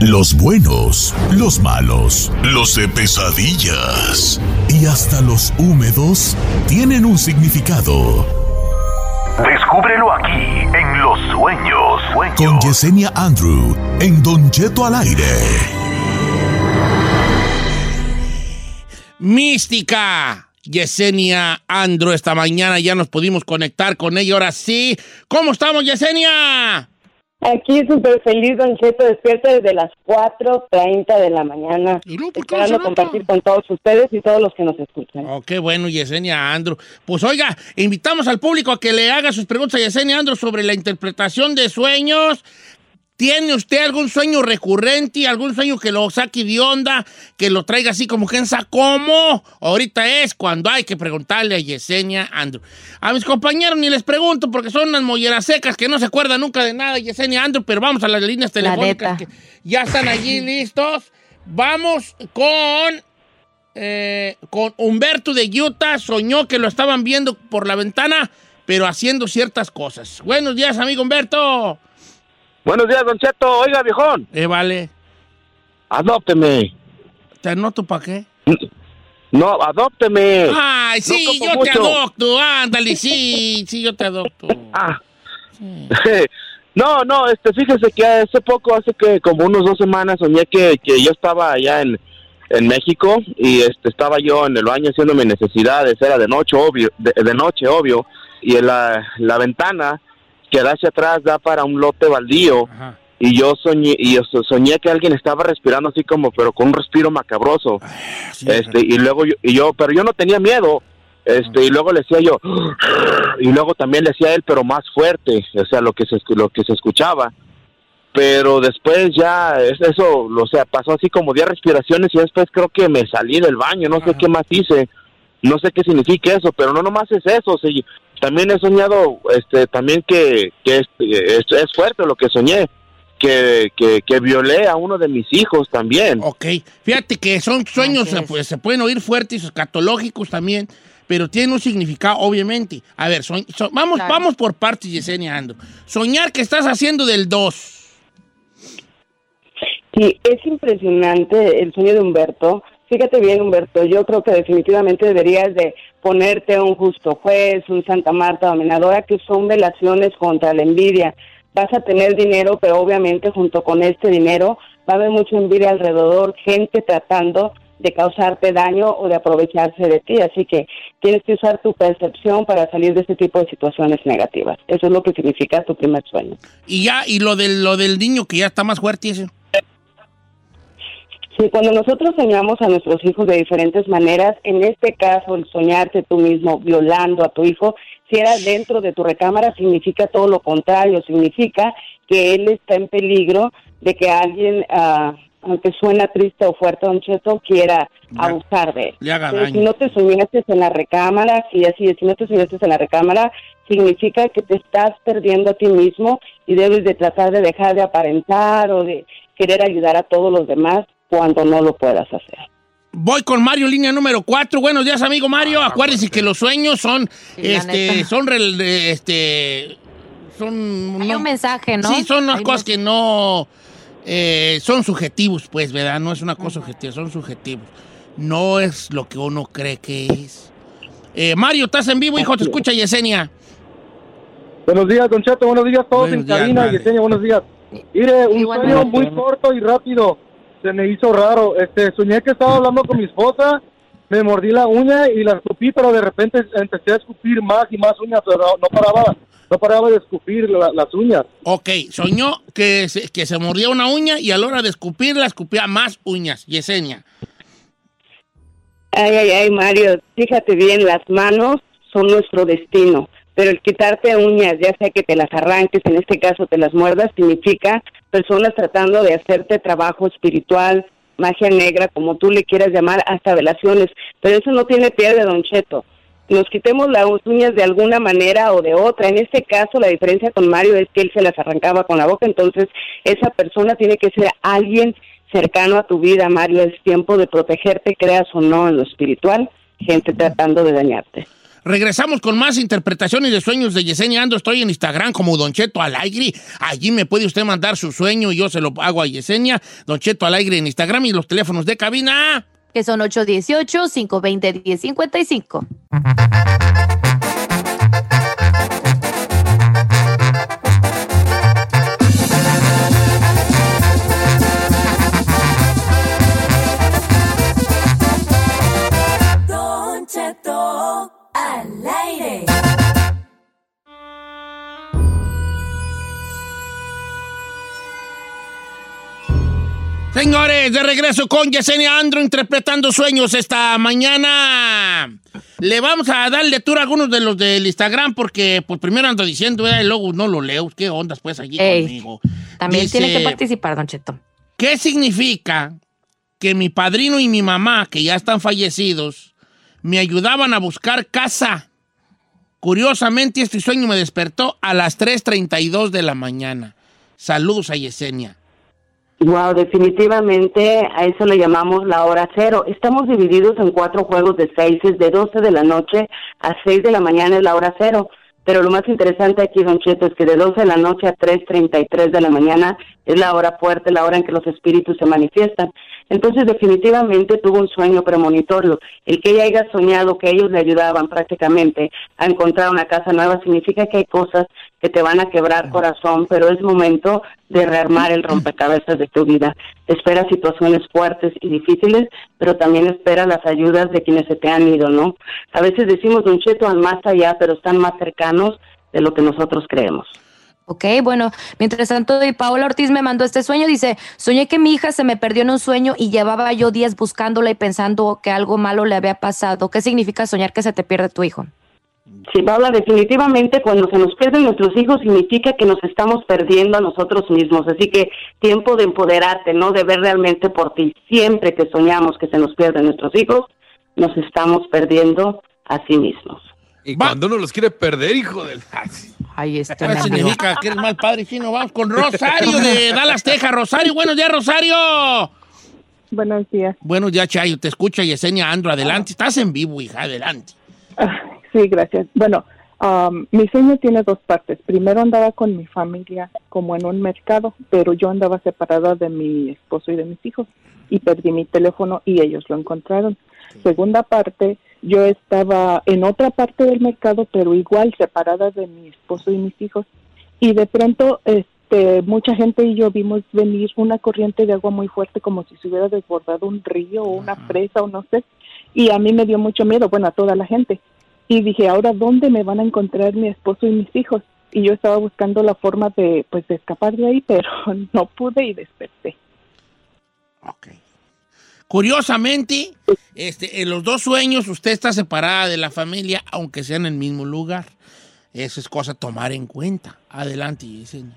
Los buenos, los malos, los de pesadillas y hasta los húmedos tienen un significado. Descúbrelo aquí en Los Sueños. Con Yesenia Andrew en Don Cheto al aire. Mística. Yesenia Andrew, esta mañana ya nos pudimos conectar con ella. Ahora sí. ¿Cómo estamos, Yesenia? Aquí súper feliz, Don Cheto, despierta desde las 4.30 de la mañana. ¿Y luego esperando no compartir con todos ustedes y todos los que nos escuchan. Oh, qué bueno, Yesenia Andrew. Pues oiga, invitamos al público a que le haga sus preguntas a Yesenia Andrew sobre la interpretación de sueños. ¿Tiene usted algún sueño recurrente, algún sueño que lo saque de onda, que lo traiga así como que cómo? Ahorita es cuando hay que preguntarle a Yesenia Andrew. A mis compañeros ni les pregunto porque son unas molleras secas que no se acuerdan nunca de nada, Yesenia Andrew, pero vamos a las líneas telefónicas que ya están allí listos. Vamos con eh, con Humberto de Utah soñó que lo estaban viendo por la ventana, pero haciendo ciertas cosas. Buenos días, amigo Humberto. Buenos días, Don Cheto. Oiga, viejón, Eh, vale. adópteme. ¿Te anoto para qué? No, adópteme. Ay, sí, No yo te adopto. Ándale, sí, sí, yo te adopto. Ah. no, no, este, fíjese que hace poco, hace que como unos dos semanas soñé que, que yo estaba allá en, en México y este estaba yo en el baño haciendo mis necesidades, era de noche, obvio, de, de noche, obvio, y en la, la ventana que da hacia atrás da para un lote baldío. Ajá. y yo soñé y yo so- soñé que alguien estaba respirando así como pero con un respiro macabroso. Sí, este y luego yo, y yo pero yo no tenía miedo. Este y luego le decía yo y luego también le decía él pero más fuerte o sea lo que se lo que se escuchaba. Pero después ya es- eso o sea pasó así como 10 respiraciones y después creo que me salí del baño no sé qué más hice. No sé qué significa eso pero no nomás es eso sí, también he soñado este también que, que es, es, es fuerte lo que soñé que, que, que violé a uno de mis hijos también Ok, fíjate que son sueños, se, pues, pueden oír fuertes, escatológicos también, pero tienen un significado, obviamente. A ver, soñ- so- vamos, Claro. vamos por partes, Yesenia Andrew. Soñar que estás haciendo del 2. Sí, es impresionante el sueño de Humberto. Fíjate bien, Humberto, yo creo que definitivamente deberías de ponerte un justo juez, un Santa Marta dominadora, que son velaciones contra la envidia. Vas a tener dinero, pero obviamente junto con este dinero va a haber mucha envidia alrededor, gente tratando de causarte daño o de aprovecharse de ti. Así que tienes que usar tu percepción para salir de este tipo de situaciones negativas. Eso es lo que significa tu primer sueño. Y ya, y lo del, lo del niño que ya está más fuerte, ese. Cuando nosotros soñamos a nuestros hijos de diferentes maneras, en este caso el soñarte tú mismo violando a tu hijo, si era dentro de tu recámara, significa todo lo contrario, significa que él está en peligro de que alguien ah, aunque suena triste o fuerte, Don Cheto, quiera abusar de él. Le haga Pero daño. si no te soñaste en la recámara, si así es, si no te soñaste en la recámara, significa que te estás perdiendo a ti mismo y debes de tratar de dejar de aparentar o de querer ayudar a todos los demás cuando no lo puedas hacer. Voy con Mario, línea número 4. Buenos días, amigo Mario. Acuérdense que los sueños son, Sí, este, neta. son, de- este, son, Hay no- un mensaje, ¿no? Sí, son unas Hay cosas que no, eh, son subjetivos, pues, ¿verdad? No es una cosa objetiva, son subjetivos. No es lo que uno cree que es. Eh, Mario, estás en vivo, hijo, te escucha Yesenia. Buenos días, Don Cheto, buenos días a todos Buenos en días, cabina. Yesenia, buenos días. Mire, un sueño muy corto y rápido. Se me hizo raro. Este, soñé que estaba hablando con mi esposa, me mordí la uña y la escupí, pero de repente empecé a escupir más y más uñas, pero no, no paraba, no paraba de escupir la- las uñas. Ok, soñó que se, que se mordía una uña y a la hora de escupirla, escupía más uñas. Yesenia. Ay, ay, ay, Mario, fíjate bien, las manos son nuestro destino, pero el quitarte uñas, ya sea que te las arranques, en este caso te las muerdas, significa personas tratando de hacerte trabajo espiritual, magia negra, como tú le quieras llamar, hasta velaciones, pero eso no tiene pierde, Don Cheto. Nos quitemos las uñas de alguna manera o de otra. En este caso, la diferencia con Mario es que él se las arrancaba con la boca, entonces esa persona tiene que ser alguien cercano a tu vida, Mario. Es tiempo de protegerte, creas o no en lo espiritual, gente tratando de dañarte. Regresamos con más interpretaciones de sueños de Yesenia Ando. Estoy en Instagram como Don Cheto Alegre. Allí me puede usted mandar su sueño y yo se lo hago a Yesenia. Don Cheto Alegre en Instagram y los teléfonos de cabina. Que son 818-520-1055. Señores, de regreso con Yesenia Andro interpretando sueños esta mañana. Le vamos a dar lectura a algunos de los del Instagram porque pues primero ando diciendo, eh, y luego no lo leo. ¿Qué ondas pues allí Ey, conmigo? También Dice, tiene que participar, Don Cheto. ¿Qué significa que mi padrino y mi mamá, que ya están fallecidos, me ayudaban a buscar casa? Curiosamente, este sueño me despertó a las 3.32 de la mañana. Saludos a Yesenia. Wow, definitivamente a eso le llamamos la hora cero. Estamos divididos en cuatro juegos de seis, es de 12 de la noche a 6 de la mañana es la hora cero. Pero lo más interesante aquí, Don Cheto, es que de 12 de la noche a 3.33 de la mañana es la hora fuerte, la hora en que los espíritus se manifiestan. Entonces, definitivamente tuvo un sueño premonitorio. El que ella haya soñado que ellos le ayudaban prácticamente a encontrar una casa nueva significa que hay cosas que te van a quebrar corazón, pero es momento de rearmar el rompecabezas de tu vida. Espera situaciones fuertes y difíciles, pero también espera las ayudas de quienes se te han ido, ¿no? A veces decimos, Don Cheto, al más allá, pero están más cercanos de lo que nosotros creemos. Ok, bueno, mientras tanto, y Paola Ortiz me mandó este sueño. Dice: Soñé que mi hija se me perdió en un sueño y llevaba yo días buscándola y pensando que algo malo le había pasado. ¿Qué significa soñar que se te pierde tu hijo? Sí, Paula, definitivamente cuando se nos pierden nuestros hijos significa que nos estamos perdiendo a nosotros mismos. Así que tiempo de empoderarte, ¿no? De ver realmente por ti. Siempre que soñamos que se nos pierden nuestros hijos, nos estamos perdiendo a sí mismos. Y Va. cuando uno los quiere perder, hijo del... Ay, este ¿Qué significa que eres mal padre chino? Vamos con Rosario de Dallas, Texas. Rosario, buenos días, Rosario. Buenos días. Buenos días, Chayo. Te escucha Yesenia Andro. Adelante. Estás en vivo, hija. Adelante. Ah, Sí, gracias. Bueno, am, mi sueño tiene dos partes. Primero andaba con mi familia como en un mercado, pero yo andaba separada de mi esposo y de mis hijos y perdí mi teléfono y ellos lo encontraron. Segunda parte, yo estaba en otra parte del mercado, pero igual separada de mi esposo y mis hijos y de pronto este mucha gente y yo vimos venir una corriente de agua muy fuerte como si se hubiera desbordado un río o una presa o no sé y a mí me dio mucho miedo, bueno, a toda la gente. Y dije, ahora, ¿dónde me van a encontrar mi esposo y mis hijos? Y yo estaba buscando la forma de, pues, de escapar de ahí, pero no pude y desperté. Ok. Curiosamente, este, en los dos sueños usted está separada de la familia, aunque sea en el mismo lugar. Eso es cosa a tomar en cuenta. Adelante, Yesenia.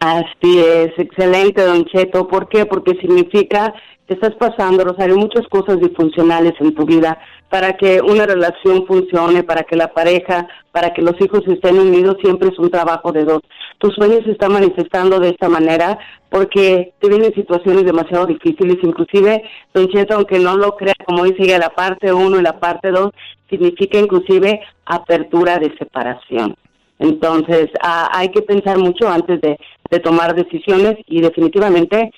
Así es, excelente, Don Cheto. ¿Por qué? Porque significa estás pasando, Rosario, muchas cosas disfuncionales en tu vida para que una relación funcione, para que la pareja, para que los hijos estén unidos, siempre es un trabajo de dos. Tus sueños se están manifestando de esta manera porque te vienen situaciones demasiado difíciles, inclusive, Don Cheto, aunque no lo crea, como dice ella, la parte uno y la parte dos, significa inclusive apertura de separación. Entonces, ah, hay que pensar mucho antes de, de tomar decisiones y definitivamente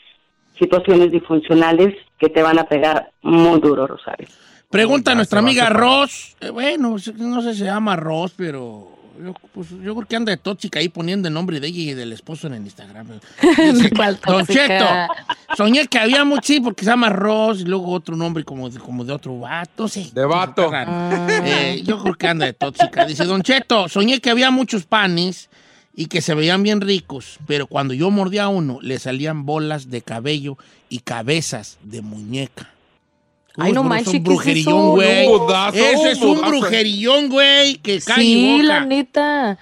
situaciones disfuncionales que te van a pegar muy duro, Rosario. Pregunta Ya, nuestra a amiga separar. Ros. eh, bueno, no sé si se llama Ros, pero yo, pues, yo creo que anda de tóxica ahí poniendo el nombre de ella y del esposo en el Instagram. Dice, ¿Cuál Don? Cheto, soñé que había mucho, sí, porque se llama Ros y luego otro nombre como de, como de otro vato, sí. De vato. Raro. Eh, yo creo que anda de tóxica. Dice, Don Cheto, soñé que había muchos panes y que se veían bien ricos, pero cuando yo mordía uno, le salían bolas de cabello y cabezas de muñeca. Ay, no manches, es ¿qué un brujerillón, eso? güey. Ese es un brujerillón, güey, que cae Sí, boca. la neta.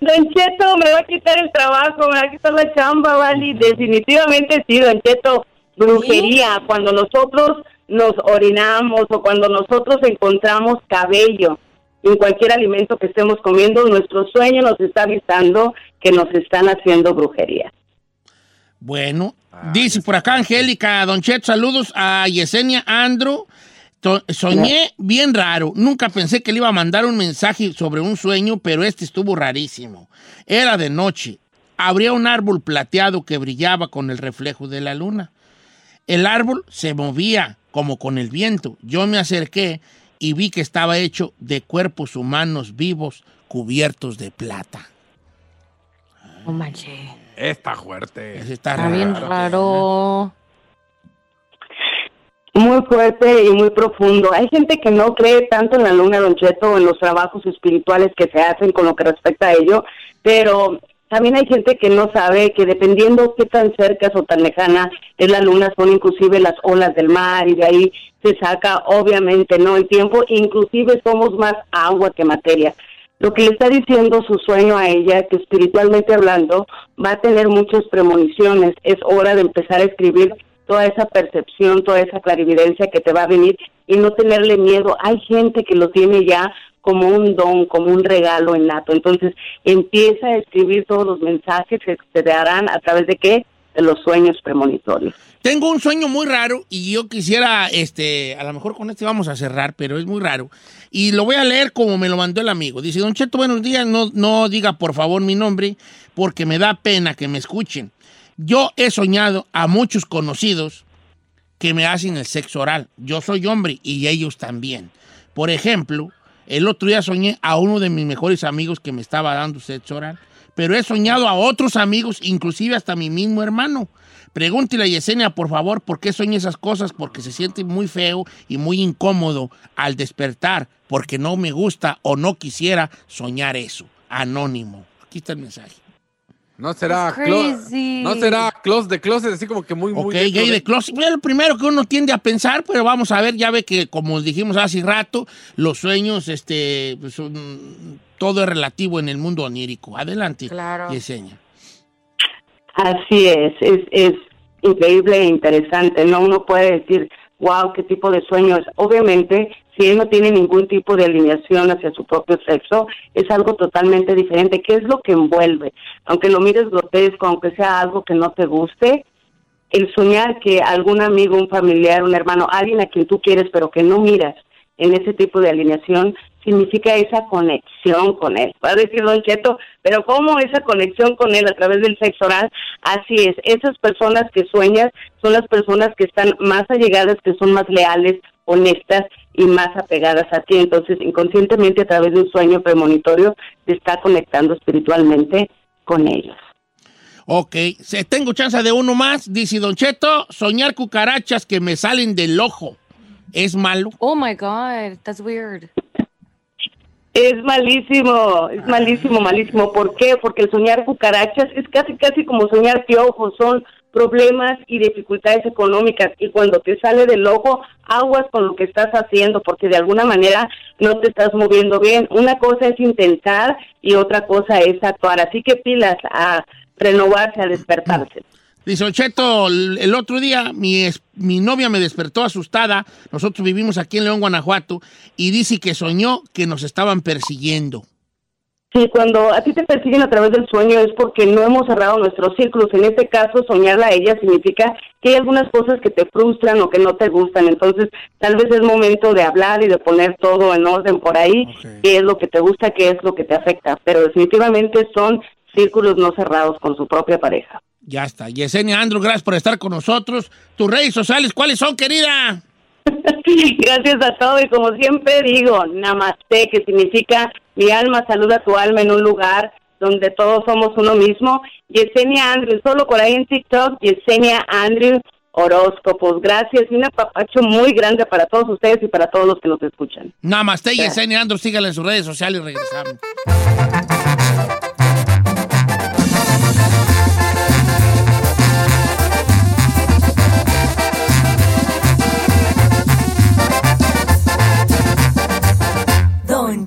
Don Cheto, me va a quitar el trabajo, me va a quitar la chamba, ¿vale? Definitivamente sí, Don Cheto, brujería, cuando nosotros nos orinamos o cuando nosotros encontramos cabello en cualquier alimento que estemos comiendo, nuestro sueño nos está avisando que nos están haciendo brujería. Bueno, dice por acá Angélica, Don Chet, saludos a Yesenia Andro. Soñé bien raro. Nunca pensé que le iba a mandar un mensaje sobre un sueño, pero este estuvo rarísimo. Era de noche. Habría un árbol plateado que brillaba con el reflejo de la luna. El árbol se movía como con el viento. Yo me acerqué y vi que estaba hecho de cuerpos humanos vivos cubiertos de plata. No manches. Está fuerte. Ese está Está bien raro. raro. Muy fuerte y muy profundo. Hay gente que no cree tanto en la luna, Don Cheto, o en los trabajos espirituales que se hacen con lo que respecta a ello, pero también hay gente que no sabe que dependiendo qué tan cerca o tan lejana es la luna, son inclusive las olas del mar y de ahí se saca obviamente no el tiempo, inclusive somos más agua que materia. Lo que le está diciendo su sueño a ella, que espiritualmente hablando va a tener muchas premoniciones, es hora de empezar a escribir toda esa percepción, toda esa clarividencia que te va a venir y no tenerle miedo. Hay gente que lo tiene ya como un don, como un regalo innato. Entonces empieza a escribir todos los mensajes que te darán a través de qué? De los sueños premonitorios. Tengo un sueño muy raro y yo quisiera, este, a lo mejor con este vamos a cerrar, pero es muy raro. Y lo voy a leer como me lo mandó el amigo. Dice, Don Cheto, buenos días, no, no diga por favor mi nombre porque me da pena que me escuchen. Yo he soñado a muchos conocidos que me hacen el sexo oral. Yo soy hombre y ellos también. Por ejemplo, el otro día soñé a uno de mis mejores amigos que me estaba dando sexo oral, pero he soñado a otros amigos, inclusive hasta mi mismo hermano. Pregúntele a Yesenia, por favor, por qué sueña esas cosas, porque se siente muy feo y muy incómodo al despertar, porque no me gusta o no quisiera soñar eso. Anónimo. Aquí está el mensaje. No será crazy. no será close de closet, así como que muy, muy. Ok, gay de closet. Es lo primero que uno tiende a pensar, pero vamos a ver, ya ve que como dijimos hace rato, los sueños, este, pues, son- todo es relativo en el mundo onírico. Adelante, Claro. Yesenia. Así es, es, es increíble e interesante, ¿no? Uno puede decir, wow, qué tipo de sueño es. Obviamente, si él no tiene ningún tipo de alineación hacia su propio sexo, es algo totalmente diferente. ¿Qué es lo que envuelve? Aunque lo mires grotesco, aunque sea algo que no te guste, el soñar que algún amigo, un familiar, un hermano, alguien a quien tú quieres pero que no miras en ese tipo de alineación, significa esa conexión con él. Va a decir Don Cheto, pero ¿cómo esa conexión con él a través del sexo oral? Así es, esas personas que sueñas son las personas que están más allegadas, que son más leales, honestas y más apegadas a ti. Entonces, inconscientemente a través de un sueño premonitorio, te está conectando espiritualmente con ellos. Ok, se- tengo chance de uno más. Dice Don Cheto, soñar cucarachas que me salen del ojo. ¿Es malo? Oh my God, that's weird. Es malísimo, es malísimo, malísimo. ¿Por qué? Porque el soñar cucarachas es casi, casi como soñar piojos. Son problemas y dificultades económicas y cuando te sale del ojo, aguas con lo que estás haciendo porque de alguna manera no te estás moviendo bien. Una cosa es intentar y otra cosa es actuar. Así que pilas a renovarse, a despertarse. Dice Don Cheto, el otro día mi, mi novia me despertó asustada. Nosotros vivimos aquí en León, Guanajuato, y dice que soñó que nos estaban persiguiendo. Sí, cuando a ti te persiguen a través del sueño es porque no hemos cerrado nuestros círculos. En este caso, soñarla a ella significa que hay algunas cosas que te frustran o que no te gustan. Entonces, tal vez es momento de hablar y de poner todo en orden por ahí, qué es lo que te gusta, qué es lo que te afecta. Pero definitivamente son círculos no cerrados con su propia pareja. Ya está. Yesenia Andrew, gracias por estar con nosotros. Tus redes sociales, ¿cuáles son, querida? Gracias a todo y como siempre digo, namaste, que significa mi alma saluda tu alma en un lugar donde todos somos uno mismo. Yesenia Andrew, solo por ahí en TikTok, Yesenia Andrew Horóscopos. Gracias y un apapacho muy grande para todos ustedes y para todos los que nos escuchan. Namaste. Yesenia Andrew, síganla en sus redes sociales y regresamos.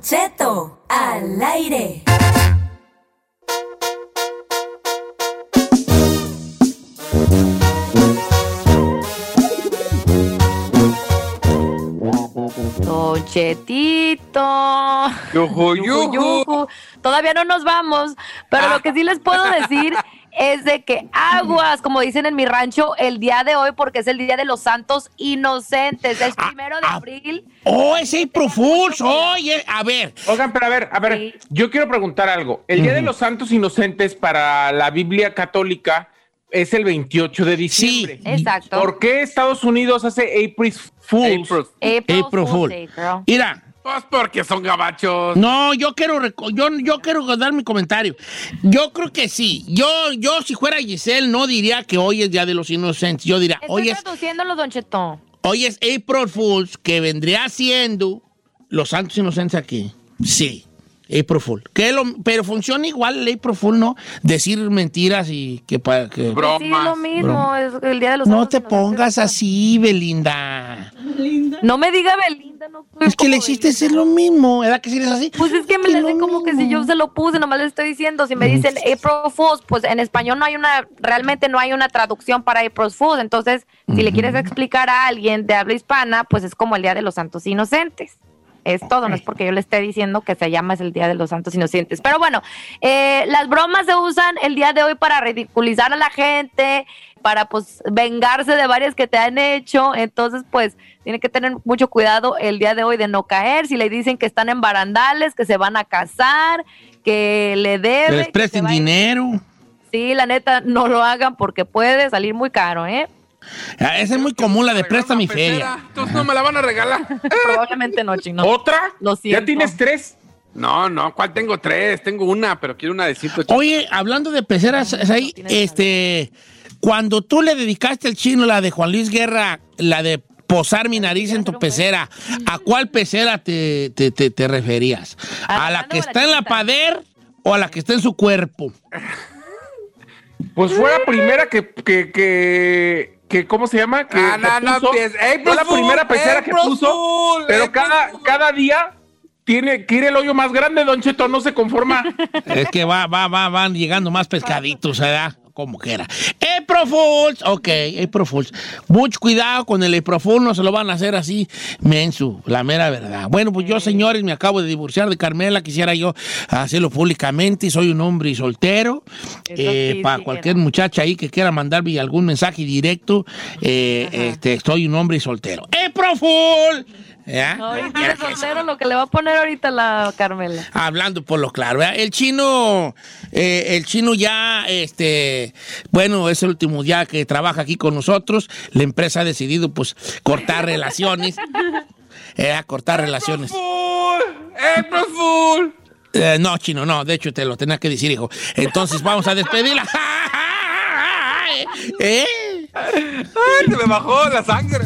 Don Cheto al aire. Don Chetito. Yujú, yujú. Todavía no nos vamos, pero lo que sí les puedo decir es de que aguas, como dicen en mi rancho, el día de hoy, porque es el Día de los Santos Inocentes, es primero de abril. ¡Oh, es April Fools! Oye, a ver. Oigan, pero a ver, a ver, yo quiero preguntar algo. El Día de los Santos Inocentes para la Biblia católica es el 28 de diciembre. Exacto. ¿Por qué Estados Unidos hace April Fools? April April Fool's Fool. Day, girl. Mira. Pues porque son gabachos. No, yo quiero, yo, yo quiero dar mi comentario. Yo creo que sí. Yo, yo si fuera Giselle, no diría que hoy es Día de los Inocentes. Yo diría, Estoy hoy es, traduciéndolo, Don Cheto. hoy es April Fools, que vendría siendo los Santos Inocentes aquí. Sí, April Fool. Que lo- pero funciona igual el April Fool, ¿no? Decir mentiras y que... para que Sí, lo mismo, Broma. es el Día de los No te pongas así, Belinda. No me diga Belinda, no soy Es que le hiciste es lo mismo, ¿verdad que si eres así? Pues es que me le como que si yo se lo puse, nomás le estoy diciendo. Si me dicen April Fools, pues en español no hay una, realmente no hay una traducción para April Fools. Entonces, si le quieres explicar a alguien de habla hispana, pues es como el Día de los Santos Inocentes. Es todo, no es porque yo le esté diciendo que se llama es el Día de los Santos Inocentes. Pero bueno, eh, las bromas se usan el día de hoy para ridiculizar a la gente, para pues vengarse de varias que te han hecho. Entonces, pues tiene que tener mucho cuidado el día de hoy de no caer. Si le dicen que están en barandales, que se van a casar, que le deben. les presten dinero. Sí, la neta, no lo hagan porque puede salir muy caro, ¿eh? Ah, Esa es muy común, la de presta mi feria. Entonces no me la van a regalar. Probablemente no, chino. ¿Otra? Lo siento. ¿Ya tienes tres? No, no, ¿cuál tengo tres? Tengo una, pero quiero una de 180. Oye, hablando de peceras, ahí, este, cuando tú le dedicaste al chino la de Juan Luis Guerra, la de posar mi nariz en tu pecera, ¿a cuál pecera te, te, te- te referías? ¿A la que está en la pader o a la que está en su cuerpo? Pues fue la primera que, que, que, que ¿cómo se llama? Que, Ah, no, que no. April Fue la Fool, primera pecera que puso, Fool, pero April cada, cada día tiene, quiere el hoyo más grande, Don Cheto, no se conforma. Es que va, va, va, van llegando más pescaditos, ¿verdad? Como quiera. April Fools. Ok, April Fools. Mucho cuidado con el April Fool, no se lo van a hacer así, mensu, la mera verdad. Bueno, pues yo, señores, me acabo de divorciar de Carmela, quisiera yo hacerlo públicamente, soy un hombre soltero. Eh, sí, para sí, cualquier muchacha ahí que quiera mandarme algún mensaje directo, eh, este, soy un hombre soltero. April Fool. ¿Ya? Ahorita de soltero lo que le va a poner ahorita la Carmela. Hablando por lo claro, ¿verdad? el chino, eh, el chino ya, este, bueno, es el último día que trabaja aquí con nosotros. La empresa ha decidido, pues, cortar relaciones, eh, cortar relaciones. April Fool. Eh, no, chino, no. De hecho, te lo tenía que decir, hijo. Entonces, vamos a despedirla. ¿Eh? Ay, se me bajó la sangre.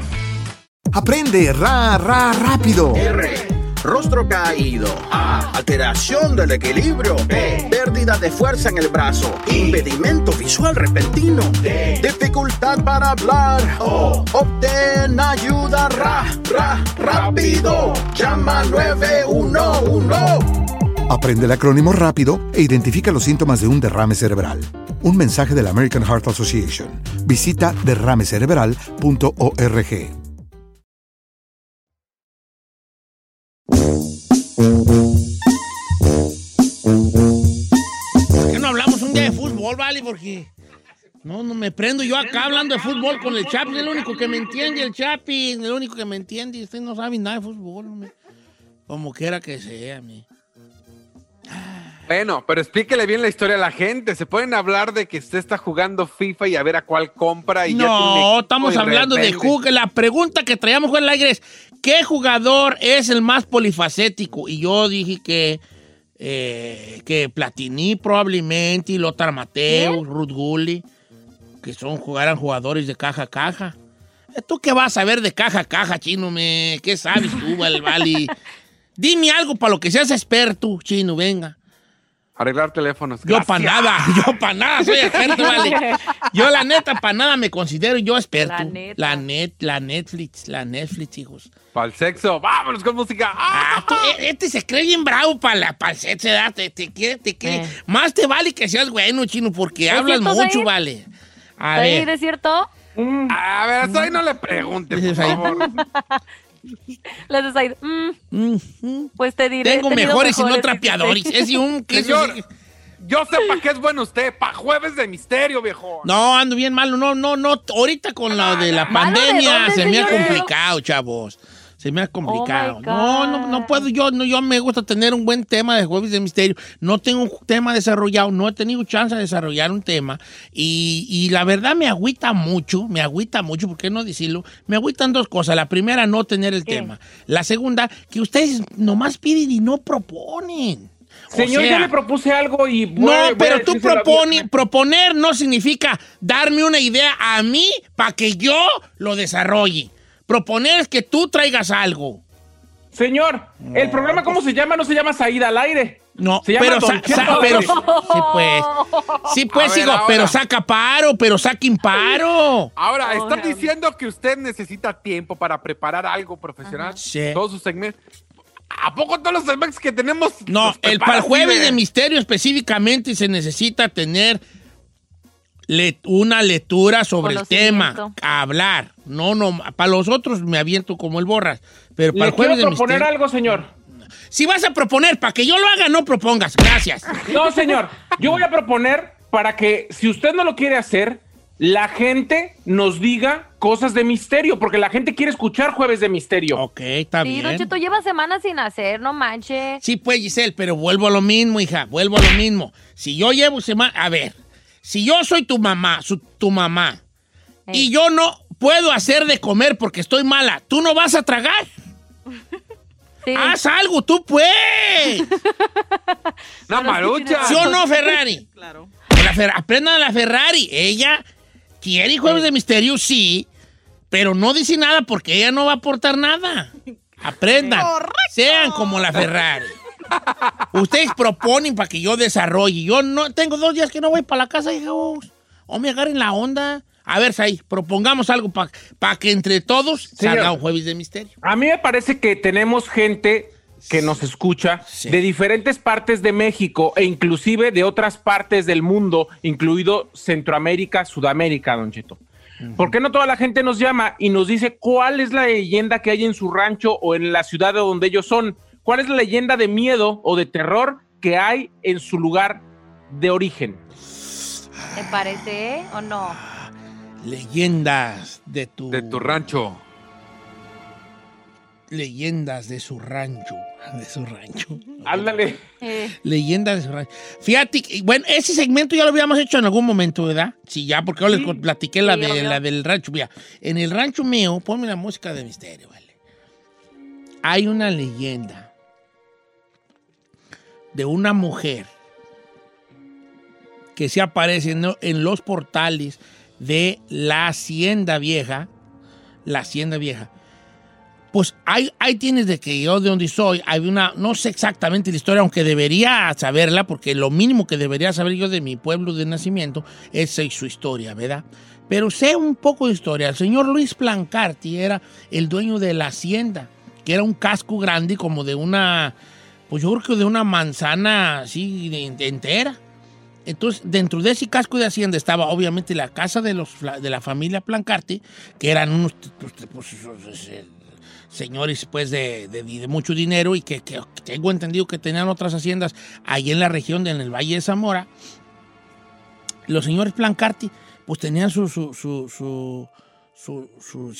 Aprende ra, ra, rápido. R. Rostro caído. A. Alteración del equilibrio. B. Pérdida de fuerza en el brazo. Impedimento visual repentino. D. Dificultad para hablar. O. Obtén ayuda ra, ra, rápido. Llama 911. Aprende el acrónimo rápido e identifica los síntomas de un derrame cerebral. Un mensaje de la American Heart Association. Visita derramecerebral.org. ¿Por qué no hablamos un día de fútbol, vale? Porque no, no me prendo yo acá hablando de fútbol con el Chapi, el único que me entiende, el Chapi, el único que me entiende. y Usted no sabe nada de fútbol, hombre. Como quiera que sea, mi. Bueno, pero explíquele bien la historia a la gente. Se pueden hablar de que usted está jugando FIFA y a ver a cuál compra y ya tiene No, equipo estamos hablando de jugadores. La pregunta que traíamos con el aire es: ¿qué jugador es el más polifacético? Y yo dije que, eh, que Platini probablemente, y Lothar Mateus, Ruth Gulli, que son, jugaran jugadores de caja a caja. Eh, ¿Tú qué vas a ver de caja a caja, chino? Me? ¿Qué sabes tú, vale, vale? Dime algo para lo que seas experto, chino, venga. Arreglar teléfonos. Yo para nada, yo para nada soy experto, vale. Yo la neta para nada me considero yo experto. La La, neta. net, la Netflix, la Netflix, hijos. Para el sexo. Vámonos con música. Ah, tú, eh, este se cree bien bravo para la para el sexo, ¿verdad? Te, te quiere, te quiere. Más te vale que seas bueno, chino, porque ¿Es hablas cierto, mucho, vale. A ¿Zair, ver. ¿Es cierto? A ver, hasta ahí no le pregunte, por favor. Les de Zaid, mm, Pues te diré. Tengo mejores y no trapeadores. Es y un que Señor, yo sé para qué es bueno usted. Para jueves de misterio, viejo. No, ando bien malo. No, no, no. Ahorita con lo de la ¿Malo de pandemia dónde, se me ha complicado, chavos. Se me ha complicado. Oh, no, no, no puedo. Yo, no, yo me gusta tener un buen tema de jueves de misterio. No tengo un tema desarrollado. No he tenido chance de desarrollar un tema. Y, y la verdad me agüita mucho. Me agüita mucho. ¿Por qué no decirlo? Me agüitan dos cosas. La primera, no tener el tema. La segunda, que ustedes nomás piden y no proponen. O Señor, sea, yo le propuse algo y... voy- no, voy a pero tú propone, proponer no significa darme una idea a mí para que yo lo desarrolle. Proponer es que tú traigas algo. Señor, el programa, ¿cómo se llama? No se llama Saída al aire. No, se llama pero, Don sa- pero aire. sí pues, sí pues sigo, ahora. pero saca paro, pero saca imparo. Ahora, está diciendo que usted necesita tiempo para preparar algo profesional. Sí. Todos sus segmentos. ¿A poco todos los segmentos que tenemos? No, el para el jueves de- de misterio específicamente se necesita tener le- una lectura sobre el tema, hablar. No, no, para los otros me aviento como el borras, pero para Le el jueves quiero de proponer misterio. algo, señor. Si vas a proponer para que yo lo haga, no propongas. Gracias. No, señor. Yo voy a proponer para que, si usted no lo quiere hacer, la gente nos diga cosas de misterio, porque la gente quiere escuchar jueves de misterio. Ok, está Sí, Don Cheto lleva semanas sin hacer, no manches. Sí, pues, Giselle, pero vuelvo a lo mismo, hija, vuelvo a lo mismo. Si yo llevo semana, a ver, si yo soy tu mamá, su- tu mamá, y yo no puedo hacer de comer porque estoy mala, ¿tú no vas a tragar? Haz algo, tú pues. Una marucha. ¿Sí o no, Ferrari? Claro. La Fer- aprendan a la Ferrari. Ella quiere jueves de misterio, sí, pero no dice nada porque ella no va a aportar nada. Aprendan. Sean como la Ferrari. Ustedes proponen para que yo desarrolle. Yo no tengo dos días que no voy para la casa, hijos. O me agarren la onda. A ver, Sai, propongamos algo para que entre todos salga un jueves de misterio. A mí me parece que tenemos gente que nos escucha de diferentes partes de México e inclusive de otras partes del mundo, incluido Centroamérica, Sudamérica, Don Cheto. ¿Por qué no toda la gente nos llama y nos dice cuál es la leyenda que hay en su rancho o en la ciudad de donde ellos son? ¿Cuál es la leyenda de miedo o de terror que hay en su lugar de origen? ¿Te parece o no? Leyendas de tu... De tu rancho. Leyendas de su rancho. De su rancho. Ándale. Leyendas de su rancho. Fíjate, bueno, ese segmento ya lo habíamos hecho en algún momento, ¿verdad? Sí, ya, porque yo les platiqué la, Sí, de, obvio. la del rancho. Mira, en el rancho mío, ponme la música de misterio, ¿vale? Hay una leyenda de una mujer que se aparece en, los portales de la Hacienda Vieja. La Hacienda Vieja. Pues ahí, tienes de que yo de donde soy, hay una, no sé exactamente la historia, aunque debería saberla, porque lo mínimo que debería saber yo de mi pueblo de nacimiento es su historia, ¿verdad? Pero sé un poco de historia. El señor Luis Plancarti era el dueño de la hacienda, que era un casco grande como de una, pues yo creo que de una manzana así entera. Entonces, dentro de ese casco de hacienda estaba obviamente la casa de, los, de la familia Plancarti, que eran unos pues, eh, señores pues de, de- mucho dinero y que, tengo entendido que tenían otras haciendas ahí en la región, de, en el Valle de Zamora. Los señores Plancarti pues tenían su, su, su-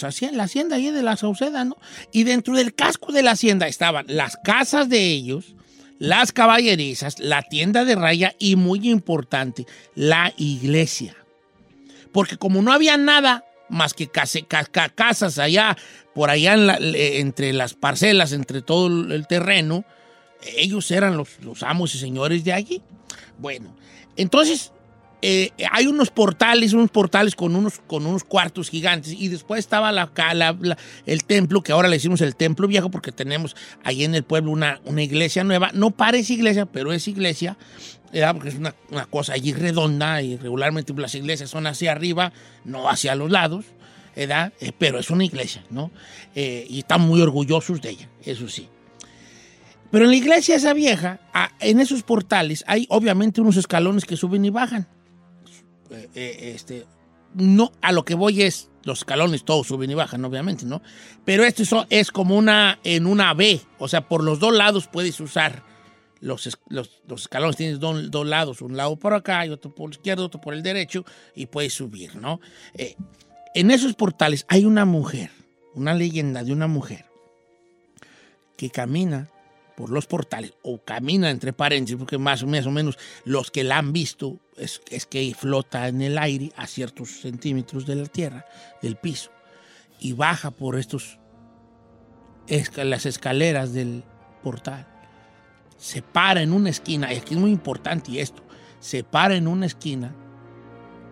hacien- la hacienda ahí de la Sauceda, ¿no? Y dentro del casco de la hacienda estaban las casas de ellos, las caballerizas, la tienda de raya y muy importante, la iglesia. Porque como no había nada más que case- ca- ca- casas allá, por allá entre las parcelas, entre todo el terreno, ellos eran los, los amos y señores de allí. Bueno, entonces eh, hay unos portales, unos portales con unos, con unos cuartos gigantes y después estaba la, la- el templo, que ahora le decimos el templo viejo porque tenemos ahí en el pueblo una, una iglesia nueva. No parece iglesia, pero es iglesia, porque es una, una cosa allí redonda y regularmente las iglesias son hacia arriba, no hacia los lados. ¿verdad? Eh, pero es una iglesia, ¿no? Eh, y están muy orgullosos de ella, eso sí. Pero en la iglesia esa vieja, a- en esos portales, hay obviamente unos escalones que suben y bajan. Eh, eh, este, no, a lo que voy es, los escalones todos suben y bajan, obviamente, ¿no? Pero esto so- es como una, en una B, o sea, por los dos lados puedes usar los, es- los, escalones, tienes dos, dos lados, un lado por acá y otro por el izquierdo, otro por el derecho, y puedes subir, ¿no? Eh, en esos portales hay una mujer, una leyenda de una mujer que camina por los portales, o camina entre paréntesis, porque más o menos los que la han visto es, es que flota en el aire a ciertos centímetros de la tierra, del piso, y baja por estos las escaleras del portal. Se para en una esquina, y aquí es muy importante esto, se para en una esquina,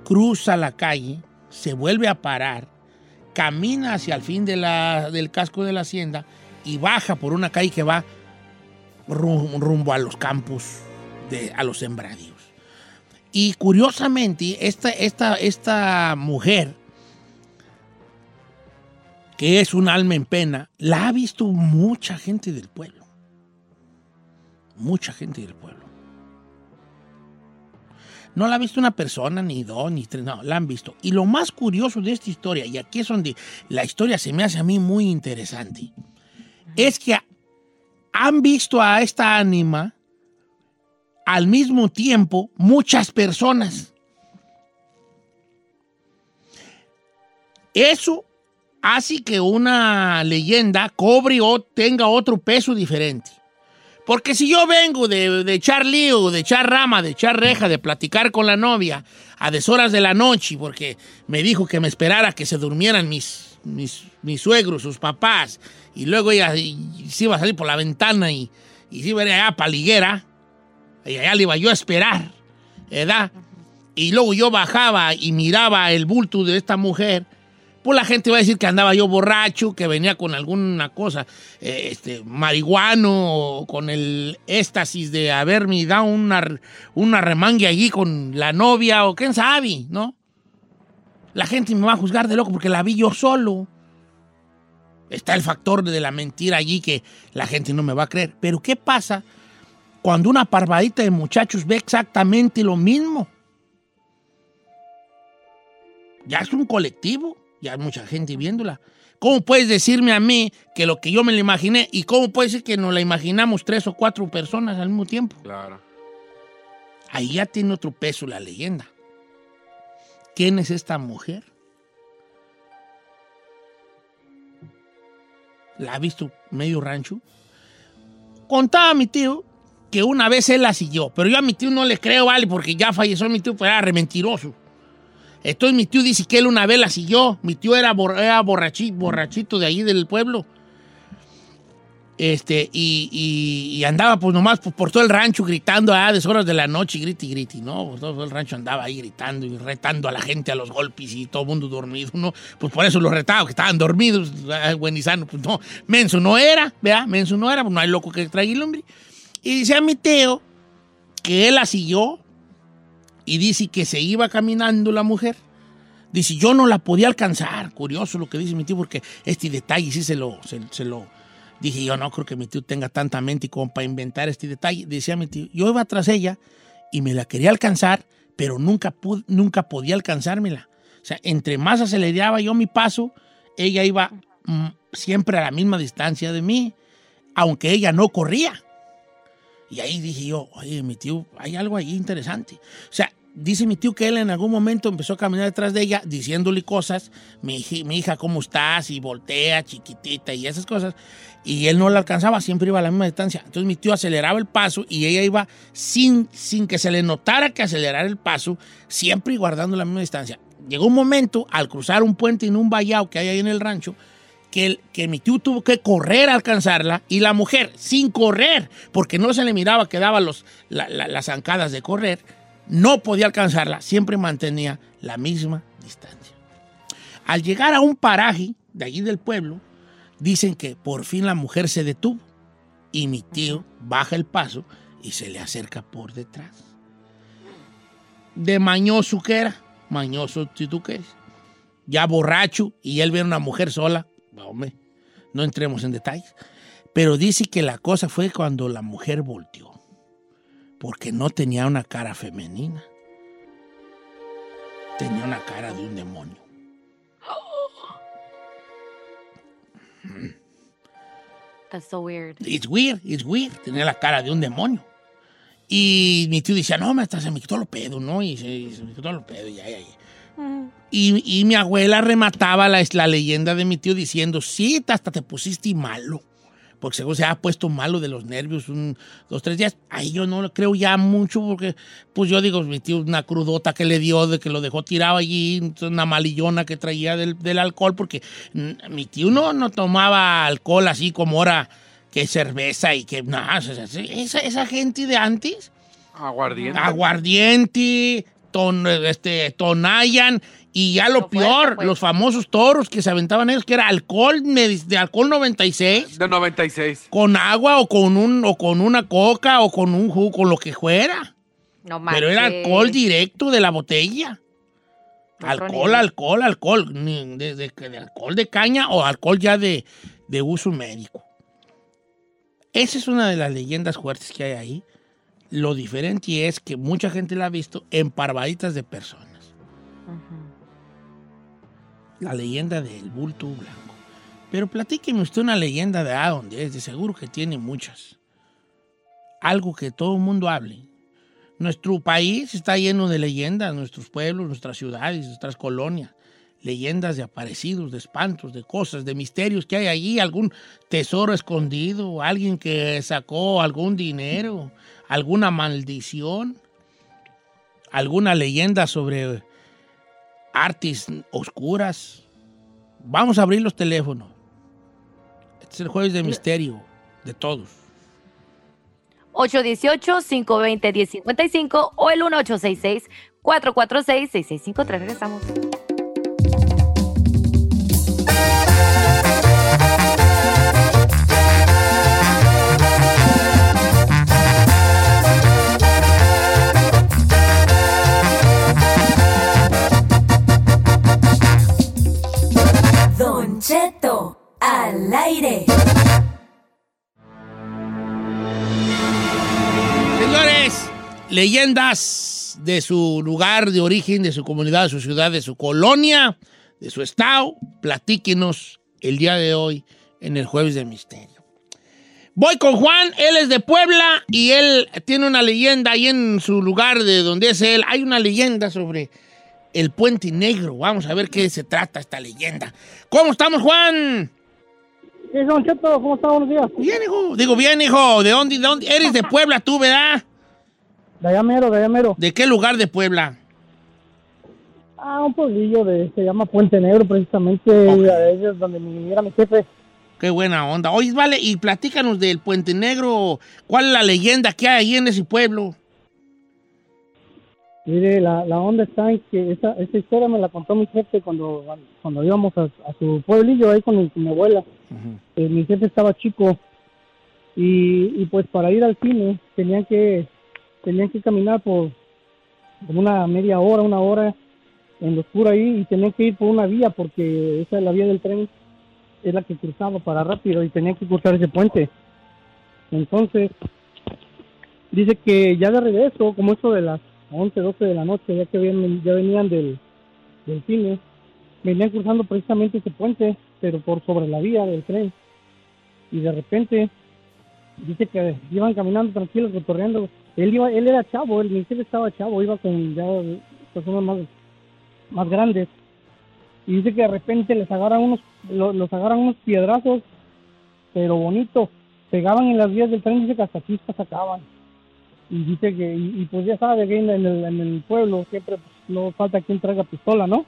cruza la calle, se vuelve a parar, camina hacia el fin del casco de la hacienda y baja por una calle que va rum- rumbo a los campos, de, a los sembradíos. Y curiosamente, esta, esta, esta mujer, que es un alma en pena, la ha visto mucha gente del pueblo. Mucha gente del pueblo. No la ha visto una persona, ni dos, ni tres, no, la han visto. Y lo más curioso de esta historia, y aquí es donde la historia se me hace a mí muy interesante, es que han visto a esta ánima al mismo tiempo muchas personas. Eso hace que una leyenda cobre o tenga otro peso diferente. Porque si yo vengo de, de echar lío, de echar rama, de echar reja, de platicar con la novia a deshoras de la noche, porque me dijo que me esperara que se durmieran mis, mis, mis suegros, sus papás, y luego ella se iba a salir por la ventana y, y se iba a ir allá a Paliguera, y allá le iba yo a esperar, ¿verdad? Y luego yo bajaba y miraba el bulto de esta mujer, pues la gente va a decir que andaba yo borracho, que venía con alguna cosa, eh, este, marihuano, o con el éxtasis de haberme dado una, una remangue allí con la novia, o quién sabe, ¿no? La gente me va a juzgar de loco porque la vi yo solo. Está el factor de la mentira allí que la gente no me va a creer. Pero ¿qué pasa cuando una parvadita de muchachos ve exactamente lo mismo? Ya es un colectivo, ya hay mucha gente viéndola. ¿Cómo puedes decirme a mí que lo que yo me lo imaginé y cómo puede ser que nos la imaginamos tres o cuatro personas al mismo tiempo? Claro. Ahí ya tiene otro peso la leyenda. ¿Quién es esta mujer? ¿La ha visto medio rancho? Contaba mi tío que una vez él la siguió, pero yo a mi tío no le creo, vale, porque ya falleció mi tío, pero era re mentiroso. Entonces mi tío dice que él una vez la siguió. Mi tío era, bor- era borrachi- borrachito de ahí del pueblo. Este, y, y- andaba pues nomás por, por todo el rancho gritando a deshoras de la noche, griti griti, ¿no? Por todo el rancho andaba ahí gritando y retando a la gente a los golpes y todo el mundo dormido, ¿no? Pues por eso los retaba, que estaban dormidos, ah, buen y sano, pues no, menso no era, ¿verdad? Menso no era, pues no hay loco que traiga el hombre. Y dice a mi tío que él la siguió y dice que se iba caminando la mujer. Dice, yo no la podía alcanzar. Curioso lo que dice mi tío, porque este detalle sí se lo, se, lo... Dije, yo no creo que mi tío tenga tanta mente como para inventar este detalle. Decía mi tío, yo iba tras ella y me la quería alcanzar, pero nunca, pude- nunca podía alcanzármela. O sea, entre más aceleraba yo mi paso, ella iba mm, siempre a la misma distancia de mí, aunque ella no corría. Y ahí dije yo, oye, mi tío, hay algo ahí interesante. O sea, dice mi tío que él en algún momento empezó a caminar detrás de ella, diciéndole cosas, mi, mi hija, ¿cómo estás? Y voltea, chiquitita, y esas cosas. Y él no la alcanzaba, siempre iba a la misma distancia. Entonces mi tío aceleraba el paso y ella iba sin, sin que se le notara que acelerara el paso, siempre guardando la misma distancia. Llegó un momento, al cruzar un puente en un vallado que hay ahí en el rancho, que, el- que mi tío tuvo que correr a alcanzarla y la mujer, sin correr, porque no se le miraba que daba los, la- la- las zancadas de correr, no podía alcanzarla, siempre mantenía la misma distancia. Al llegar a un paraje de allí del pueblo, dicen que por fin la mujer se detuvo y mi tío baja el paso y se le acerca por detrás. De mañoso que era, mañoso si tú ya borracho y él ve a una mujer sola, hombre, no entremos en detalles, pero dice que la cosa fue cuando la mujer volteó, porque no tenía una cara femenina, tenía una cara de un demonio. That's so weird. It's weird, it's weird. Tenía la cara de un demonio. Y mi tío decía, no, me hasta se me quitó lo pedo, ¿no? Y se, se me quitó lo pedo, ya, ya, ya. Y, y mi abuela remataba la, la leyenda de mi tío diciendo, sí, hasta te pusiste malo. Porque según se ha puesto malo de los nervios un, dos, tres días. Ahí yo no lo creo ya mucho porque, pues yo digo, mi tío una crudota que le dio, de que lo dejó tirado allí, una malillona que traía del, del alcohol, porque mi tío no, no tomaba alcohol así como ahora que cerveza y que, no, o sea, esa, esa gente de antes Aguardiente. aguardiente, ton, este, tonayan y ya lo Lo fuerte, peor, pues. los famosos toros que se aventaban ellos, que era alcohol de alcohol 96 De 96. con agua o con un o con una coca o con un jugo, con lo que fuera. No Pero era manches. alcohol directo de la botella. Alcohol, alcohol, alcohol. De, de- de alcohol de caña o alcohol ya de, de uso médico. Esa es una de las leyendas fuertes que hay ahí. Lo diferente es que mucha gente la ha visto en parvaditas de personas. La leyenda del bulto blanco. Pero platíqueme usted una leyenda de a dónde es. De seguro que tiene muchas. Algo que todo el mundo hable. Nuestro país está lleno de leyendas, nuestros pueblos, nuestras ciudades, nuestras colonias. leyendas de aparecidos, de espantos, de cosas, de misterios que hay allí, algún tesoro escondido, alguien que sacó algún dinero, alguna maldición, alguna leyenda sobre artes oscuras. Vamos a abrir los teléfonos. Este es el jueves de misterio de todos. 818-520-1055 o el 1866-446-6653. Regresamos. Al aire. Señores, leyendas de su lugar de origen, de su comunidad, de su ciudad, de su colonia, de su estado, platíquenos el día de hoy en el Jueves de Misterio. Voy con Juan, él es de Puebla y él tiene una leyenda ahí en su lugar de donde es él. Hay una leyenda sobre el Puente Negro. Vamos a ver qué se trata esta leyenda. ¿Cómo estamos, Juan? Sí, Don Cheto, ¿cómo está? Buenos días. Bien, hijo. Digo, bien, hijo. ¿De dónde, de dónde? Eres de Puebla tú, ¿verdad? De allá mero, de allá mero. ¿De qué lugar de Puebla? Ah, un pueblillo de, se llama Puente Negro, precisamente, ahí es donde mi, era mi jefe. Qué buena onda. Oye, vale, y platícanos del Puente Negro. ¿Cuál es la leyenda que hay ahí en ese pueblo? Mire, la, la onda está en que esa, esa historia me la contó mi jefe cuando, cuando íbamos a, a su pueblillo ahí con mi, con mi abuela. Eh, mi jefe estaba chico y, y pues para ir al cine tenían que tenían que caminar por como una media hora, una hora en lo oscuro ahí y tenían que ir por una vía porque esa es la vía del tren es la que cruzaba para rápido y tenían que cruzar ese puente. Entonces, dice que ya de regreso, como eso de las 11, 12 de la noche, ya que ya venían del, del cine, venían cruzando precisamente ese puente, pero por sobre la vía del tren. Y de repente, dice que iban caminando tranquilos, recorriendo. Él iba, él era chavo, él, jefe estaba chavo, iba con ya personas más, más grandes. Y dice que de repente les agarran unos, lo- los agarran unos piedrazos, pero bonitos. Pegaban en las vías del tren, dice que hasta chispas sacaban. Y dice que, y, y pues ya sabe que en el, en el pueblo siempre pues, no falta quien traiga pistola, ¿no?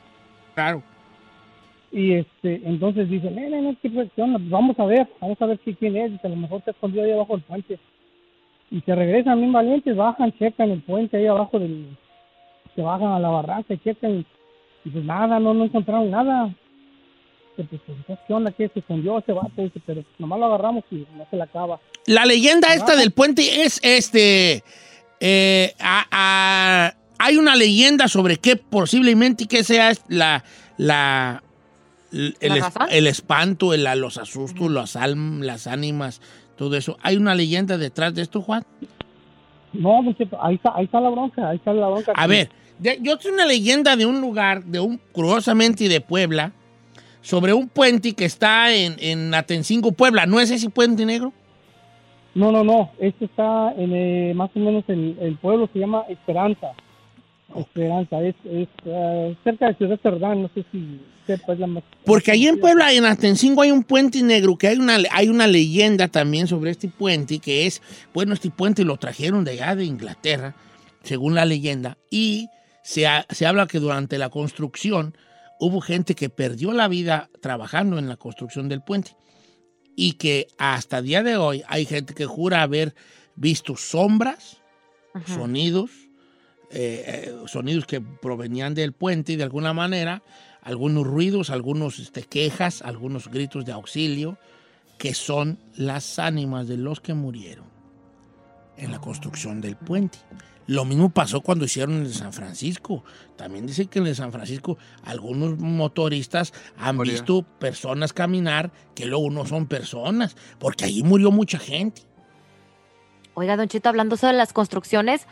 Claro. Y este, entonces dice, no, no, no, ¿qué? Pues vamos a ver, vamos a ver si quién es, dice, a lo mejor se escondió ahí abajo del puente. Y se regresan bien valientes, bajan, checan el puente ahí abajo del, se bajan a la barranca y checan, y pues nada, no, no encontraron nada. Pues, pues, ¿qué onda? ¿Qué se escondió ese vato? Dice, pero nomás lo agarramos y no se la acaba. La leyenda esta del puente es este. eh, a- a- hay una leyenda sobre qué posiblemente que sea la. la el, ¿La es- razón? el espanto, el- los asustos, las, alm- las ánimas, todo eso. ¿Hay una leyenda detrás de esto, Juan? No, Cheto, ahí está, ahí está la bronca, ahí está la bronca. A ver, de- yo tengo una leyenda de un lugar, de un, curiosamente de Puebla, sobre un puente que está en, en Atencingo, Puebla. ¿No es ese puente negro? No, no, no. Este está en eh, más o menos el, el pueblo se llama Esperanza. Esperanza, es, es eh, cerca de Ciudad Cerdán, no sé si sepa, es la más. Porque ahí en Puebla, en Atencingo, hay un puente negro, que hay una, hay una leyenda también sobre este puente, que es, bueno, este puente lo trajeron de allá de Inglaterra, según la leyenda, y se, ha- se habla que durante la construcción hubo gente que perdió la vida trabajando en la construcción del puente, y que hasta el día de hoy hay gente que jura haber visto sombras, sonidos, eh, eh, sonidos que provenían del puente y de alguna manera, algunos ruidos, algunos este, quejas, algunos gritos de auxilio, que son las ánimas de los que murieron en la construcción del puente. Lo mismo pasó cuando hicieron el de San Francisco. También dicen que en el San Francisco algunos motoristas han Moría. visto personas caminar que luego no son personas, porque allí murió mucha gente. Oiga, Don Chito, hablando sobre las construcciones,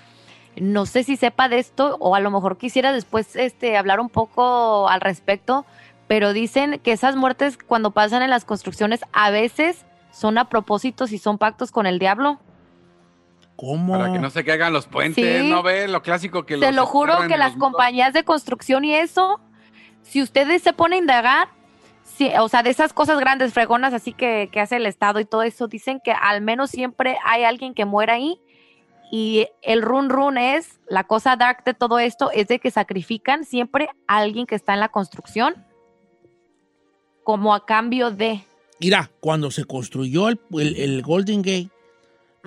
no sé si sepa de esto o a lo mejor quisiera después este, hablar un poco al respecto, pero dicen que esas muertes cuando pasan en las construcciones a veces son a propósito y son pactos con el diablo. ¿Cómo? Para que no se caigan los puentes, Sí. ¿no ve? Lo clásico que Te los lo juro que las compañías de construcción y eso si ustedes se ponen a indagar, o sea, de esas cosas grandes, fregonas, así que, que hace el Estado y todo eso, dicen que al menos siempre hay alguien que muera ahí. Y el run run es, la cosa dark de todo esto es de que sacrifican siempre a alguien que está en la construcción como a cambio de... Mira, cuando se construyó el, el- el Golden Gate,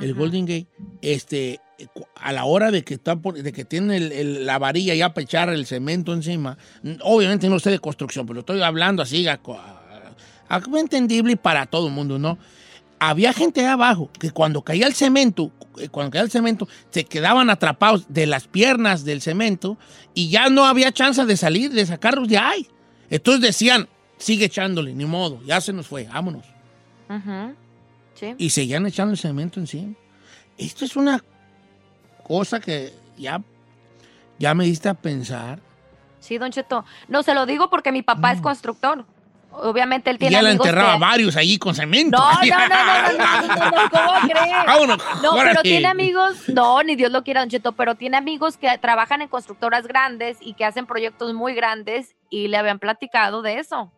el Golden Gate, este, cu- a la hora de que están pon- de que tienen el- el- la varilla ya para echar el cemento encima, obviamente no sé de construcción, pero estoy hablando así, a, a- a- entendible para todo el mundo, ¿no? Había gente abajo que cuando caía el cemento, eh, cuando caía el cemento, se quedaban atrapados de las piernas del cemento y ya no había chance de salir, de sacarlos de ahí. Entonces decían, sigue echándole, ni modo, ya se nos fue, vámonos. Ujú. Sí. Y seguían echando el cemento encima. Esto es una cosa que ya, ya me diste a pensar. Sí, Don Cheto. No, se lo digo porque mi papá es constructor. Obviamente él Mm. Y tiene ya la enterraba que- varios allí con cemento. No, no, no, no, no, no, no, no, ¿cómo crees? Vámonos, No, pero tiene amigos, no, ni Dios lo quiera, Don Cheto, pero tiene amigos que trabajan en constructoras grandes y que hacen proyectos muy grandes y le habían platicado de eso.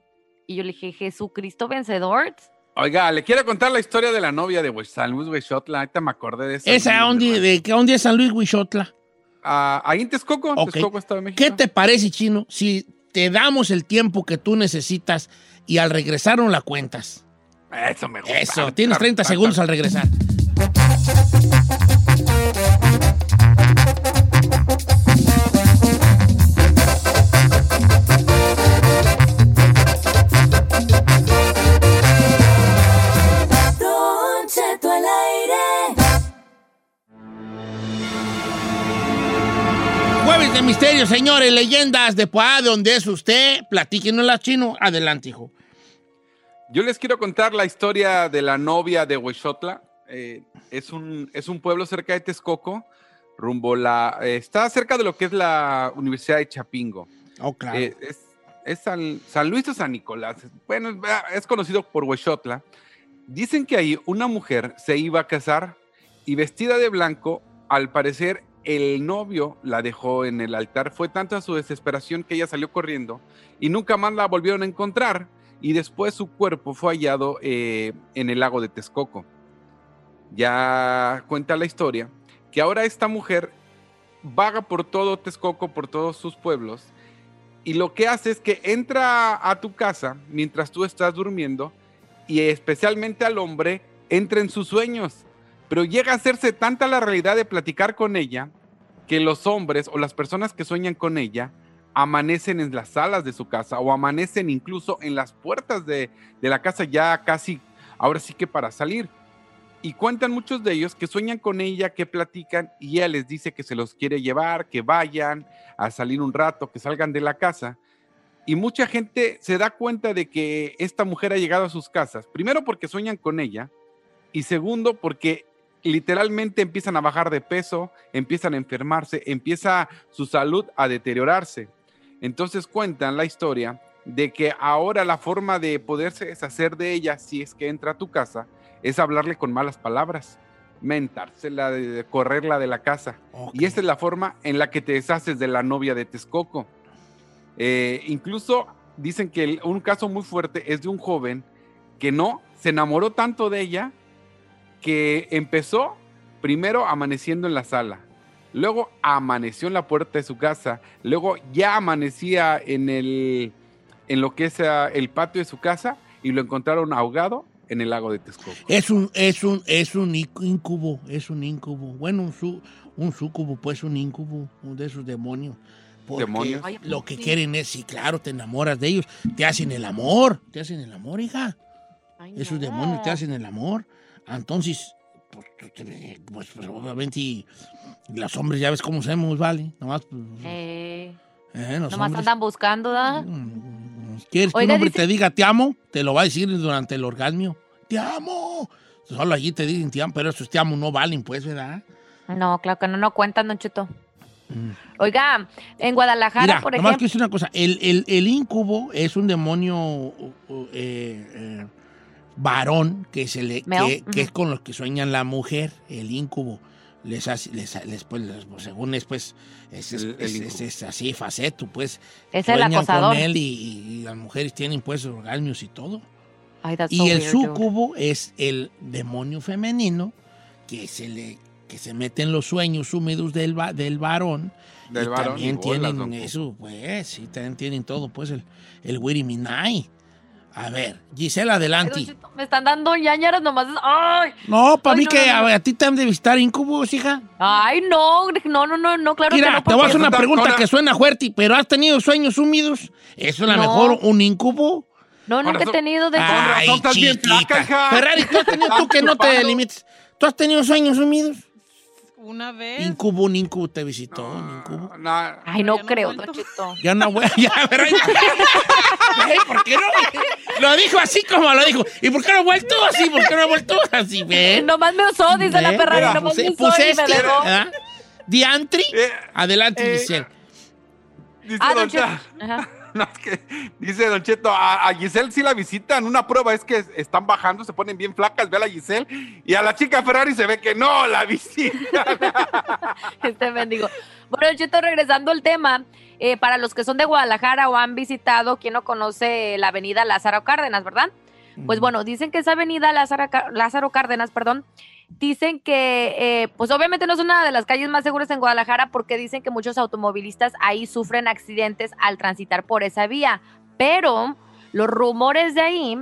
Y yo le dije, Jesucristo vencedor. Oiga, le quiero contar la historia de la novia de San Luis Huixotla. Ahorita me acordé de eso. ¿Esa dónde, de qué dónde es San Luis Huixotla? Ah, ahí en Texcoco, en Ok. Texcoco, Estado de México. ¿Qué te parece, Chino, si te damos el tiempo que tú necesitas y al regresar no la cuentas? Eso me gusta. Eso, tienes 30 segundos al regresar. De misterio, señores, leyendas de Poá, de donde es usted, platíquenos chino. Adelante, hijo. Yo les quiero contar la historia de la novia de Huixotla. Eh, es, un, es un pueblo cerca de Texcoco, rumbo la... eh, está cerca de lo que es la Universidad de Chapingo. Oh, claro. Eh, es es San, San Luis o San Nicolás. Bueno, es conocido por Huixotla. Dicen que ahí una mujer se iba a casar y vestida de blanco, al parecer el novio la dejó en el altar. Fue tanta su desesperación que ella salió corriendo y nunca más la volvieron a encontrar. Y después su cuerpo fue hallado eh, en el lago de Texcoco. Ya cuenta la historia que ahora esta mujer vaga por todo Texcoco, por todos sus pueblos, y lo que hace es que entra a tu casa mientras tú estás durmiendo y especialmente al hombre entra en sus sueños. Pero llega a hacerse tanta la realidad de platicar con ella que los hombres o las personas que sueñan con ella amanecen en las salas de su casa o amanecen incluso en las puertas de, de la casa ya casi, ahora sí que para salir. Y cuentan muchos de ellos que sueñan con ella, que platican y ella les dice que se los quiere llevar, que vayan a salir un rato, que salgan de la casa. Y mucha gente se da cuenta de que esta mujer ha llegado a sus casas, primero porque sueñan con ella y segundo porque literalmente empiezan a bajar de peso, empiezan a enfermarse, empieza su salud a deteriorarse. Entonces cuentan la historia de que ahora la forma de poderse deshacer de ella, si es que entra a tu casa, es hablarle con malas palabras, mentársela, de, correrla de la casa. Y esa es la forma en la que te deshaces de la novia de Texcoco. Eh, incluso dicen que el- un caso muy fuerte es de un joven que no se enamoró tanto de ella que empezó primero amaneciendo en la sala, luego amaneció en la puerta de su casa, luego ya amanecía en el en lo que es ah, el patio de su casa y lo encontraron ahogado en el lago de Texcoco. Es un, es un, es un inc- incubo, es un incubo. Bueno, un, su, un sucubo, pues un incubo, uno de esos demonios. Porque ¿Demonios? lo que quieren es, sí, claro, te enamoras de ellos, te hacen el amor, te hacen el amor, hija. Esos demonios te hacen el amor. Entonces, pues, pues, pues, obviamente, y los hombres ya ves cómo somos, ¿vale? Nomás, pues, Eh, eh, nomás hombres, andan buscando, ¿da? ¿Quieres que un hombre dice- te diga te amo? Te lo va a decir durante el orgasmo. ¡Te amo! Solo allí te dicen te amo, pero esos te amo no valen, pues, ¿verdad? No, claro que no, no cuentan, Don Cheto. Oiga, en Guadalajara, Mira, por nomás ejemplo. quiero decir una cosa. El, el, el incubo es un demonio eh, eh, varón que, se le, que, que es con los que sueñan la mujer, el incubo. les hace, les, les- pues, les- pues, según es, pues, es, es- es- es- es así, faceto, pues. Es el sueñan acosador. con él y, y las mujeres tienen, pues, orgasmos y todo. Ay, Y so el weird, dude. súcubo es el demonio femenino que se le que se mete en los sueños húmedos del, va- del varón. Del y varón, también y bolas, tienen don eso, pues, sí, también tienen todo, pues, el, el Wiri Minai. A ver, Gisela, adelante. Me están dando ñañaras nomás. Ay, No, para Ay, mí no, que no, no. a, a ti te han de visitar incubos, hija. ay, no, no, no, no, no, claro Mira, que no. te voy a hacer una pregunta que suena fuerte, pero ¿has tenido sueños húmedos? ¿Eso es la No. mejor un incubo? No, nunca he tenido de Ay, razón bien flaca, hija. Ferrari, tú has tenido tú que no te limites. ¿Tú has tenido sueños húmedos? Una vez. Incubo, un incubo te visitó, un incubo. No, Ay, no creo. Don Cheto. Ya no, ya. Ey, ¿Por qué no? Lo dijo así como lo dijo. ¿Y por qué no ha vuelto así? ¿Por qué no ha vuelto así? ¿Ven? Nomás me usó, dice la. Ferrari, Mira, nomás puse- me usó puse y me este. ¿ah? Diantri. Eh, Adelante, eh, Giselle. Dice Ah, Don Don Cheto. Cheto. Ajá. No, que dice Don Cheto, a, Giselle sí la visitan. Una prueba es que están bajando, se ponen bien flacas, ve a la Giselle. Y a la chica Ferrari se ve que no la visitan. Este mendigo. Bueno, Don Cheto, regresando al tema, eh, para los que son de Guadalajara o han visitado, ¿quién no conoce la avenida Lázaro Cárdenas, verdad? Pues bueno, dicen que esa avenida Lázaro, Lázaro Cárdenas, perdón, dicen que, eh, pues obviamente no es una de las calles más seguras en Guadalajara porque dicen que muchos automovilistas ahí sufren accidentes al transitar por esa vía. Pero los rumores de ahí,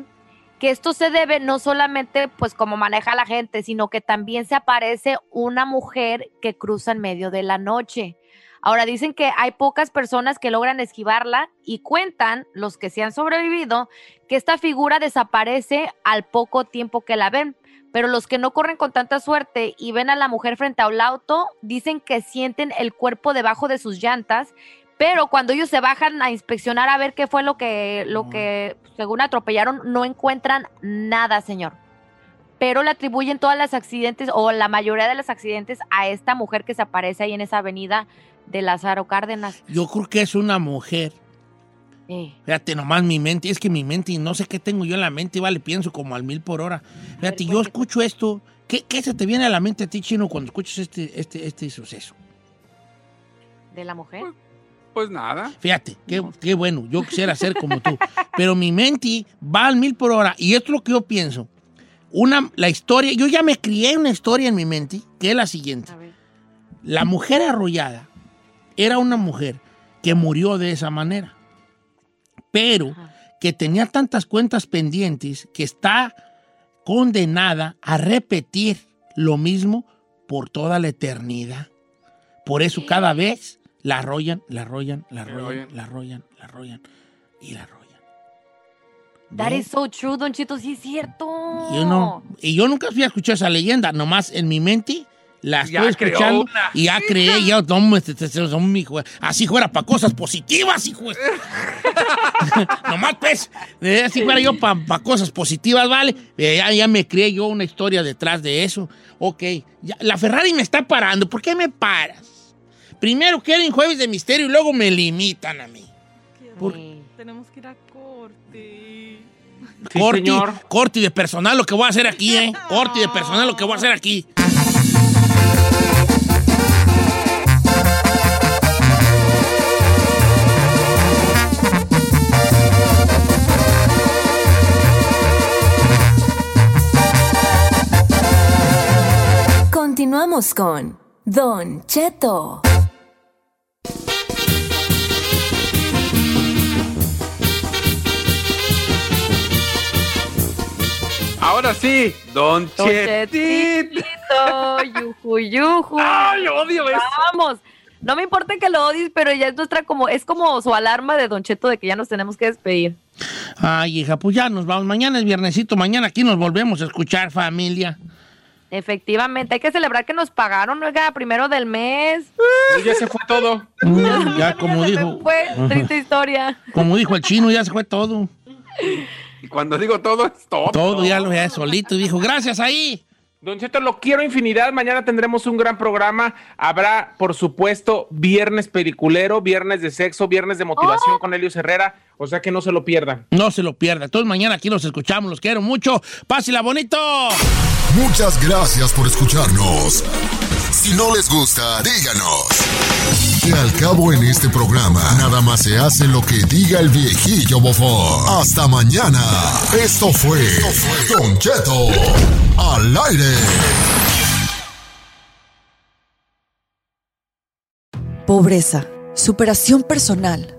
que esto se debe no solamente pues como maneja la gente, sino que también se aparece una mujer que cruza en medio de la noche. Ahora dicen que hay pocas personas que logran esquivarla y cuentan, los que se han sobrevivido, que esta figura desaparece al poco tiempo que la ven. Pero los que no corren con tanta suerte y ven a la mujer frente a un auto, dicen que sienten el cuerpo debajo de sus llantas, pero cuando ellos se bajan a inspeccionar a ver qué fue lo que, lo que según atropellaron, no encuentran nada, señor. Pero le atribuyen todas las accidentes o la mayoría de los accidentes a esta mujer que se aparece ahí en esa avenida de Lázaro Cárdenas. Yo creo que es una mujer. Eh, Fíjate, nomás mi mente, es que mi mente, no sé qué tengo yo en la mente, vale, pienso como al mil por hora. Fíjate, yo escucho esto. ¿Qué, qué se te viene a la mente a ti, Chino, cuando escuchas este, este, este suceso? ¿De la mujer? Pues nada. Fíjate, qué, qué bueno, yo quisiera ser como tú. Pero mi mente va al mil por hora y esto es lo que yo pienso. Una, la historia, yo ya me crié una historia en mi mente, que es la siguiente. La mujer arrollada era una mujer que murió de esa manera, pero que tenía tantas cuentas pendientes que está condenada a repetir lo mismo por toda la eternidad. Por eso cada vez la arrollan, la arrollan, la arrollan, la arrollan, la arrollan y la arrollan. That ¿Ves? is so true, Don Chito, sí es cierto. Yo no, y yo nunca fui a escuchar esa leyenda, nomás en mi mente la Ya estoy creó escuchando una. y ya creé, ya, no, me- te- te- te- no, mijo, así fuera para cosas positivas, hijo. nomás pues, eh, así fuera yo para cosas positivas, ¿vale? Eh, ya, ya me creé yo una historia detrás de eso. Ok, ya, la Ferrari me está parando, ¿por qué me paras? Primero quieren jueves de misterio y luego me limitan a mí. Por- Tenemos que ir a. corti, corti de personal lo que voy a hacer aquí, ¿eh? Corti de personal lo que voy a hacer aquí. Continuamos con Don Cheto. Ahora sí, Don Don. Chetito, yuju, yuju. Ay, odio eso. Vamos. No me importa que lo odies, pero ya es nuestra como, es como su alarma de Don Cheto de que ya nos tenemos que despedir. Ay, hija, pues ya nos vamos. Mañana es viernesito, mañana aquí nos volvemos a escuchar, familia. Efectivamente, hay que celebrar que nos pagaron, oiga, primero del mes. Ya se fue todo. Mm, ya como dijo, Fue triste historia. como dijo el chino, ya se fue todo. Y cuando digo todo, es todo. Todo ya lo ya solito dijo, gracias ahí. Don Cheto, lo quiero infinidad. Mañana tendremos un gran programa. Habrá, por supuesto, viernes peliculero, viernes de sexo, viernes de motivación con Helios Herrera. O sea que no se lo pierdan. No se lo pierda. Entonces mañana aquí los escuchamos, los quiero mucho. Pásela bonito. Muchas gracias por escucharnos. Si no les gusta, díganos. Que al cabo en este programa, nada más se hace lo que diga el viejillo bofón. Hasta mañana. Esto fue Don Cheto al aire. Pobreza, superación personal,